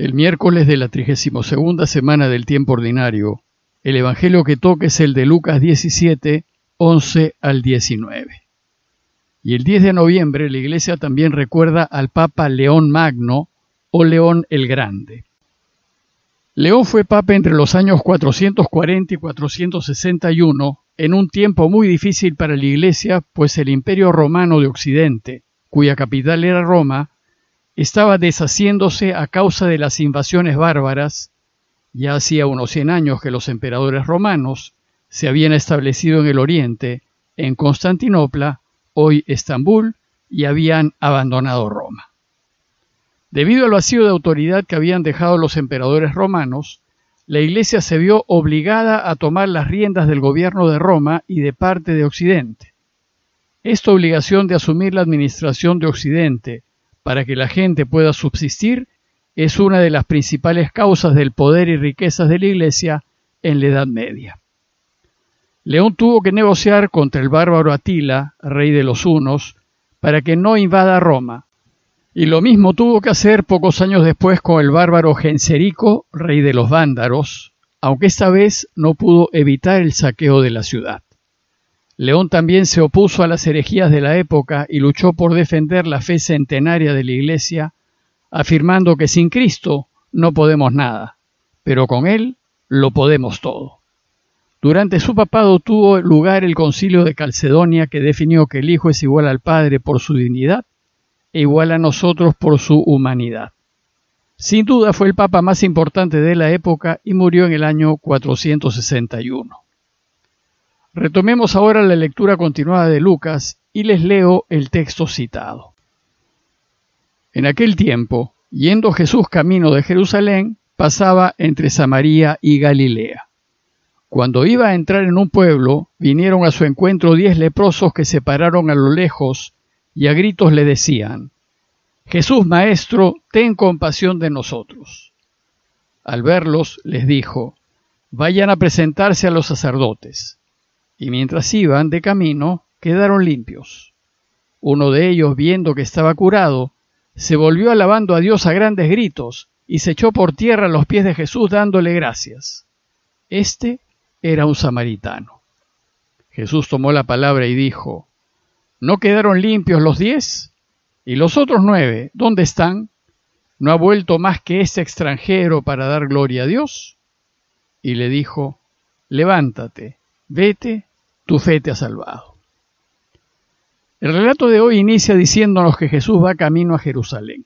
El miércoles de la 32 semana del tiempo ordinario, el Evangelio que toca es el de Lucas 17, 11 al 19. Y el 10 de noviembre la Iglesia también recuerda al Papa León Magno o León el Grande. León fue Papa entre los años 440 y 461, en un tiempo muy difícil para la Iglesia, pues el Imperio Romano de Occidente, cuya capital era Roma, estaba deshaciéndose a causa de las invasiones bárbaras. Ya hacía unos 100 años que los emperadores romanos se habían establecido en el oriente, en Constantinopla, hoy Estambul, y habían abandonado Roma. Debido al vacío de autoridad que habían dejado los emperadores romanos, la Iglesia se vio obligada a tomar las riendas del gobierno de Roma y de parte de Occidente. Esta obligación de asumir la administración de Occidente para que la gente pueda subsistir es una de las principales causas del poder y riquezas de la Iglesia en la Edad Media. León tuvo que negociar contra el bárbaro Atila, rey de los hunos, para que no invada Roma, y lo mismo tuvo que hacer pocos años después con el bárbaro Genserico, rey de los vándaros, aunque esta vez no pudo evitar el saqueo de la ciudad. León también se opuso a las herejías de la época y luchó por defender la fe centenaria de la Iglesia, afirmando que sin Cristo no podemos nada, pero con Él lo podemos todo. Durante su papado tuvo lugar el concilio de Calcedonia que definió que el Hijo es igual al Padre por su dignidad e igual a nosotros por su humanidad. Sin duda fue el papa más importante de la época y murió en el año 461. Retomemos ahora la lectura continuada de Lucas y les leo el texto citado. En aquel tiempo, yendo Jesús camino de Jerusalén, pasaba entre Samaria y Galilea. Cuando iba a entrar en un pueblo, vinieron a su encuentro diez leprosos que se pararon a lo lejos y a gritos le decían, Jesús Maestro, ten compasión de nosotros. Al verlos, les dijo, Vayan a presentarse a los sacerdotes y mientras iban de camino quedaron limpios. Uno de ellos, viendo que estaba curado, se volvió alabando a Dios a grandes gritos y se echó por tierra a los pies de Jesús dándole gracias. Este era un samaritano. Jesús tomó la palabra y dijo, ¿No quedaron limpios los diez? ¿Y los otros nueve, dónde están? ¿No ha vuelto más que este extranjero para dar gloria a Dios? Y le dijo, Levántate, vete, tu fe te ha salvado. El relato de hoy inicia diciéndonos que Jesús va camino a Jerusalén.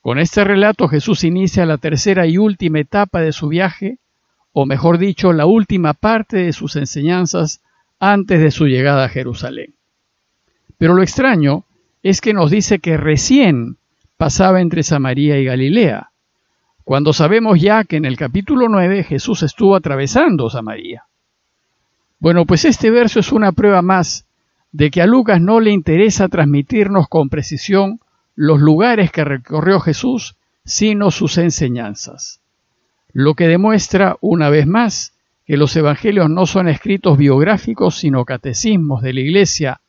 Con este relato Jesús inicia la tercera y última etapa de su viaje, o mejor dicho, la última parte de sus enseñanzas antes de su llegada a Jerusalén. Pero lo extraño es que nos dice que recién pasaba entre Samaria y Galilea, cuando sabemos ya que en el capítulo 9 Jesús estuvo atravesando Samaria. Bueno, pues este verso es una prueba más de que a Lucas no le interesa transmitirnos con precisión los lugares que recorrió Jesús, sino sus enseñanzas. Lo que demuestra, una vez más, que los evangelios no son escritos biográficos, sino catecismos de la Iglesia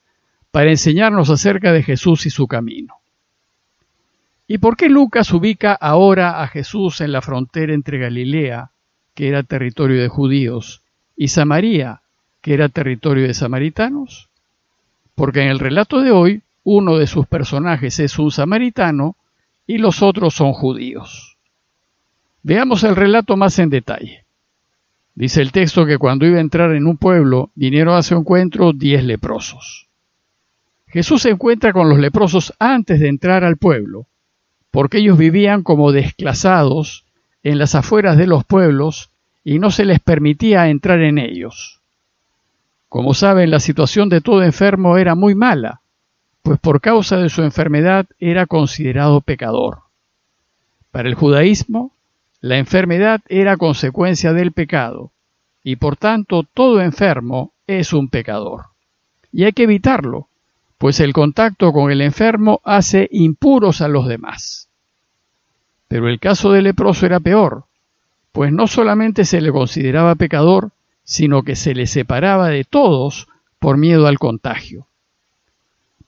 para enseñarnos acerca de Jesús y su camino. ¿Y por qué Lucas ubica ahora a Jesús en la frontera entre Galilea, que era territorio de judíos, y Samaria, que era territorio de samaritanos? Porque en el relato de hoy, uno de sus personajes es un samaritano y los otros son judíos. Veamos el relato más en detalle. Dice el texto que cuando iba a entrar en un pueblo, vinieron a su encuentro diez leprosos. Jesús se encuentra con los leprosos antes de entrar al pueblo, porque ellos vivían como desclasados en las afueras de los pueblos y no se les permitía entrar en ellos. Como saben, la situación de todo enfermo era muy mala, pues por causa de su enfermedad era considerado pecador. Para el judaísmo, la enfermedad era consecuencia del pecado, y por tanto todo enfermo es un pecador. Y hay que evitarlo, pues el contacto con el enfermo hace impuros a los demás. Pero el caso del leproso era peor, pues no solamente se le consideraba pecador, sino que se le separaba de todos por miedo al contagio.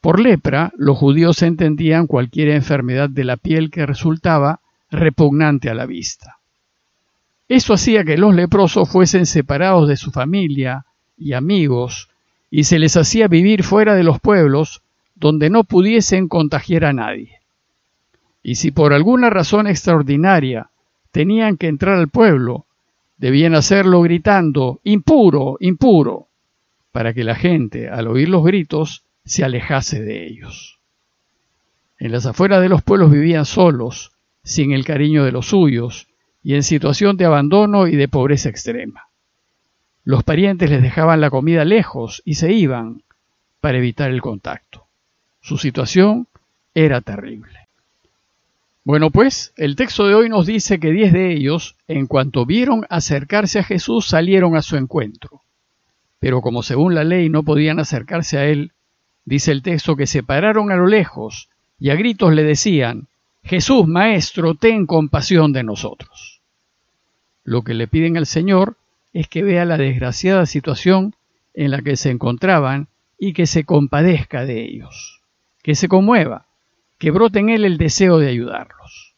Por lepra, los judíos entendían cualquier enfermedad de la piel que resultaba repugnante a la vista. Eso hacía que los leprosos fuesen separados de su familia y amigos y se les hacía vivir fuera de los pueblos donde no pudiesen contagiar a nadie. Y si por alguna razón extraordinaria tenían que entrar al pueblo, debían hacerlo gritando, impuro, impuro, para que la gente, al oír los gritos, se alejase de ellos. En las afueras de los pueblos vivían solos, sin el cariño de los suyos, y en situación de abandono y de pobreza extrema. Los parientes les dejaban la comida lejos y se iban para evitar el contacto. Su situación era terrible. Bueno, pues el texto de hoy nos dice que diez de ellos, en cuanto vieron acercarse a Jesús, salieron a su encuentro. Pero como según la ley no podían acercarse a él, dice el texto que se pararon a lo lejos y a gritos le decían, Jesús, Maestro, ten compasión de nosotros. Lo que le piden al Señor es que vea la desgraciada situación en la que se encontraban y que se compadezca de ellos, que se conmueva, que brote en él el deseo de ayudarlos.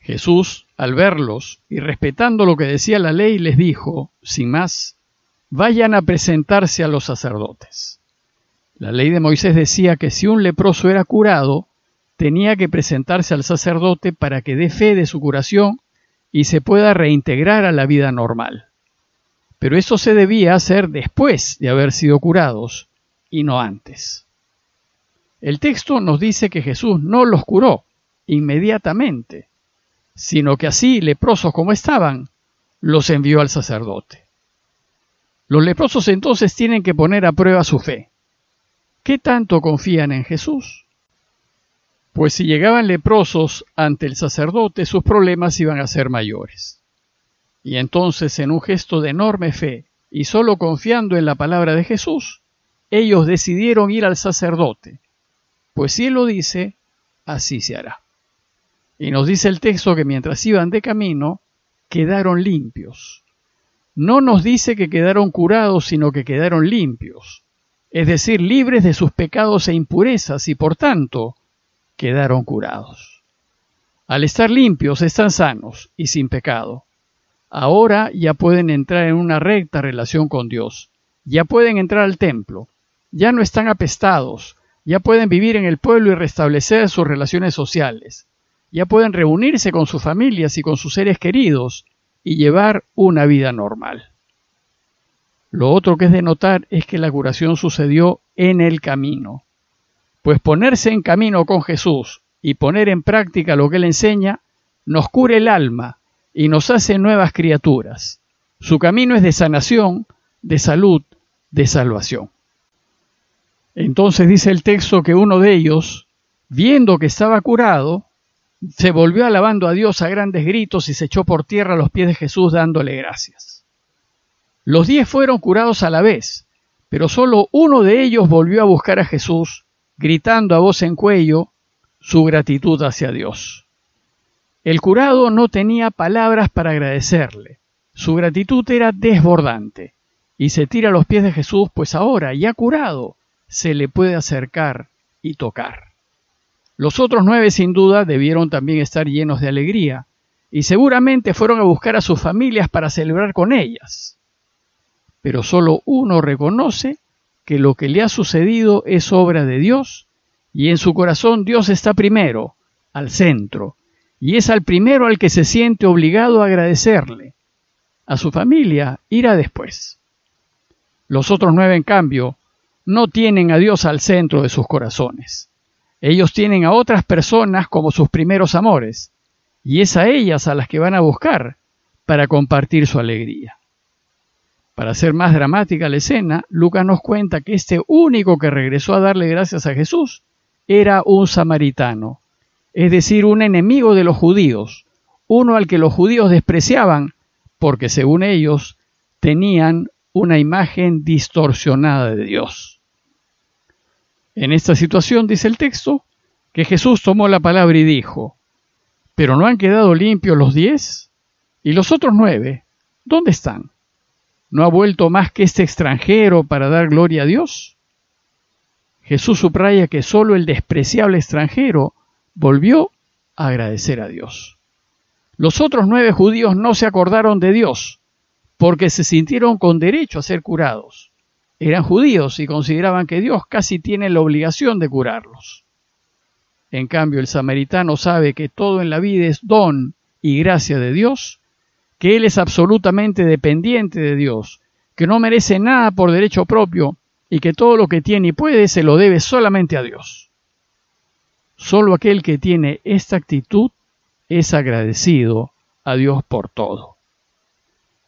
Jesús, al verlos y respetando lo que decía la ley, les dijo, sin más, vayan a presentarse a los sacerdotes. La ley de Moisés decía que si un leproso era curado, tenía que presentarse al sacerdote para que dé fe de su curación y se pueda reintegrar a la vida normal. Pero eso se debía hacer después de haber sido curados y no antes. El texto nos dice que Jesús no los curó inmediatamente, sino que así, leprosos como estaban, los envió al sacerdote. Los leprosos entonces tienen que poner a prueba su fe. ¿Qué tanto confían en Jesús? pues si llegaban leprosos ante el sacerdote sus problemas iban a ser mayores. Y entonces, en un gesto de enorme fe y solo confiando en la palabra de Jesús, ellos decidieron ir al sacerdote, pues si él lo dice, así se hará. Y nos dice el texto que mientras iban de camino, quedaron limpios. No nos dice que quedaron curados, sino que quedaron limpios, es decir, libres de sus pecados e impurezas y por tanto quedaron curados. Al estar limpios están sanos y sin pecado. Ahora ya pueden entrar en una recta relación con Dios, ya pueden entrar al templo, ya no están apestados, ya pueden vivir en el pueblo y restablecer sus relaciones sociales, ya pueden reunirse con sus familias y con sus seres queridos y llevar una vida normal. Lo otro que es de notar es que la curación sucedió en el camino. Pues ponerse en camino con Jesús y poner en práctica lo que Él enseña nos cura el alma y nos hace nuevas criaturas. Su camino es de sanación, de salud, de salvación. Entonces dice el texto que uno de ellos, viendo que estaba curado, se volvió alabando a Dios a grandes gritos y se echó por tierra a los pies de Jesús dándole gracias. Los diez fueron curados a la vez, pero solo uno de ellos volvió a buscar a Jesús gritando a voz en cuello su gratitud hacia Dios. El curado no tenía palabras para agradecerle. Su gratitud era desbordante y se tira a los pies de Jesús, pues ahora, ya curado, se le puede acercar y tocar. Los otros nueve sin duda debieron también estar llenos de alegría y seguramente fueron a buscar a sus familias para celebrar con ellas. Pero solo uno reconoce que lo que le ha sucedido es obra de Dios y en su corazón Dios está primero, al centro, y es al primero al que se siente obligado a agradecerle. A su familia irá después. Los otros nueve, en cambio, no tienen a Dios al centro de sus corazones. Ellos tienen a otras personas como sus primeros amores, y es a ellas a las que van a buscar para compartir su alegría. Para hacer más dramática la escena, Lucas nos cuenta que este único que regresó a darle gracias a Jesús era un samaritano, es decir, un enemigo de los judíos, uno al que los judíos despreciaban porque según ellos tenían una imagen distorsionada de Dios. En esta situación dice el texto que Jesús tomó la palabra y dijo, ¿pero no han quedado limpios los diez? ¿Y los otros nueve? ¿Dónde están? ¿No ha vuelto más que este extranjero para dar gloria a Dios? Jesús subraya que solo el despreciable extranjero volvió agradecer a Dios. Los otros nueve judíos no se acordaron de Dios porque se sintieron con derecho a ser curados. Eran judíos y consideraban que Dios casi tiene la obligación de curarlos. En cambio, el samaritano sabe que todo en la vida es don y gracia de Dios, que Él es absolutamente dependiente de Dios, que no merece nada por derecho propio y que todo lo que tiene y puede se lo debe solamente a Dios. Solo aquel que tiene esta actitud es agradecido a Dios por todo.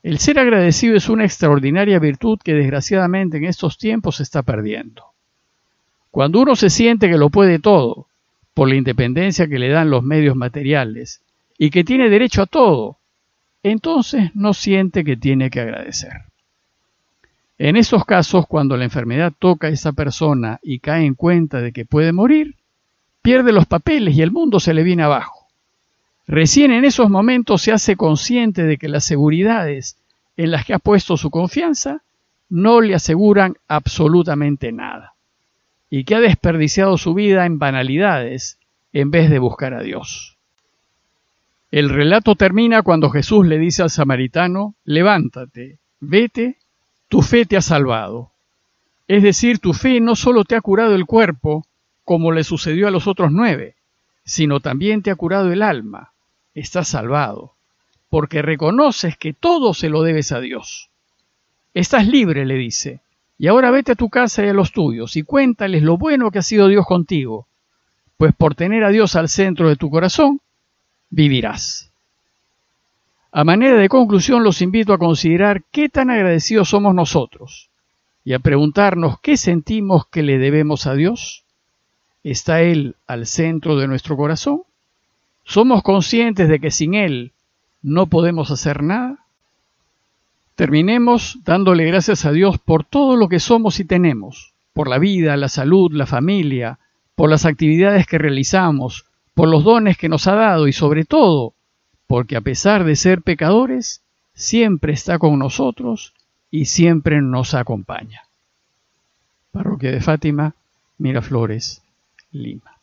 El ser agradecido es una extraordinaria virtud que desgraciadamente en estos tiempos se está perdiendo. Cuando uno se siente que lo puede todo, por la independencia que le dan los medios materiales, y que tiene derecho a todo, entonces no siente que tiene que agradecer. En esos casos, cuando la enfermedad toca a esa persona y cae en cuenta de que puede morir, pierde los papeles y el mundo se le viene abajo. Recién en esos momentos se hace consciente de que las seguridades en las que ha puesto su confianza no le aseguran absolutamente nada y que ha desperdiciado su vida en banalidades en vez de buscar a Dios. El relato termina cuando Jesús le dice al samaritano, levántate, vete tu fe te ha salvado. Es decir, tu fe no solo te ha curado el cuerpo, como le sucedió a los otros nueve, sino también te ha curado el alma. Estás salvado, porque reconoces que todo se lo debes a Dios. Estás libre, le dice, y ahora vete a tu casa y a los tuyos y cuéntales lo bueno que ha sido Dios contigo, pues por tener a Dios al centro de tu corazón, vivirás. A manera de conclusión los invito a considerar qué tan agradecidos somos nosotros y a preguntarnos qué sentimos que le debemos a Dios. ¿Está Él al centro de nuestro corazón? ¿Somos conscientes de que sin Él no podemos hacer nada? Terminemos dándole gracias a Dios por todo lo que somos y tenemos, por la vida, la salud, la familia, por las actividades que realizamos, por los dones que nos ha dado y sobre todo porque a pesar de ser pecadores, siempre está con nosotros y siempre nos acompaña. Parroquia de Fátima, Miraflores, Lima.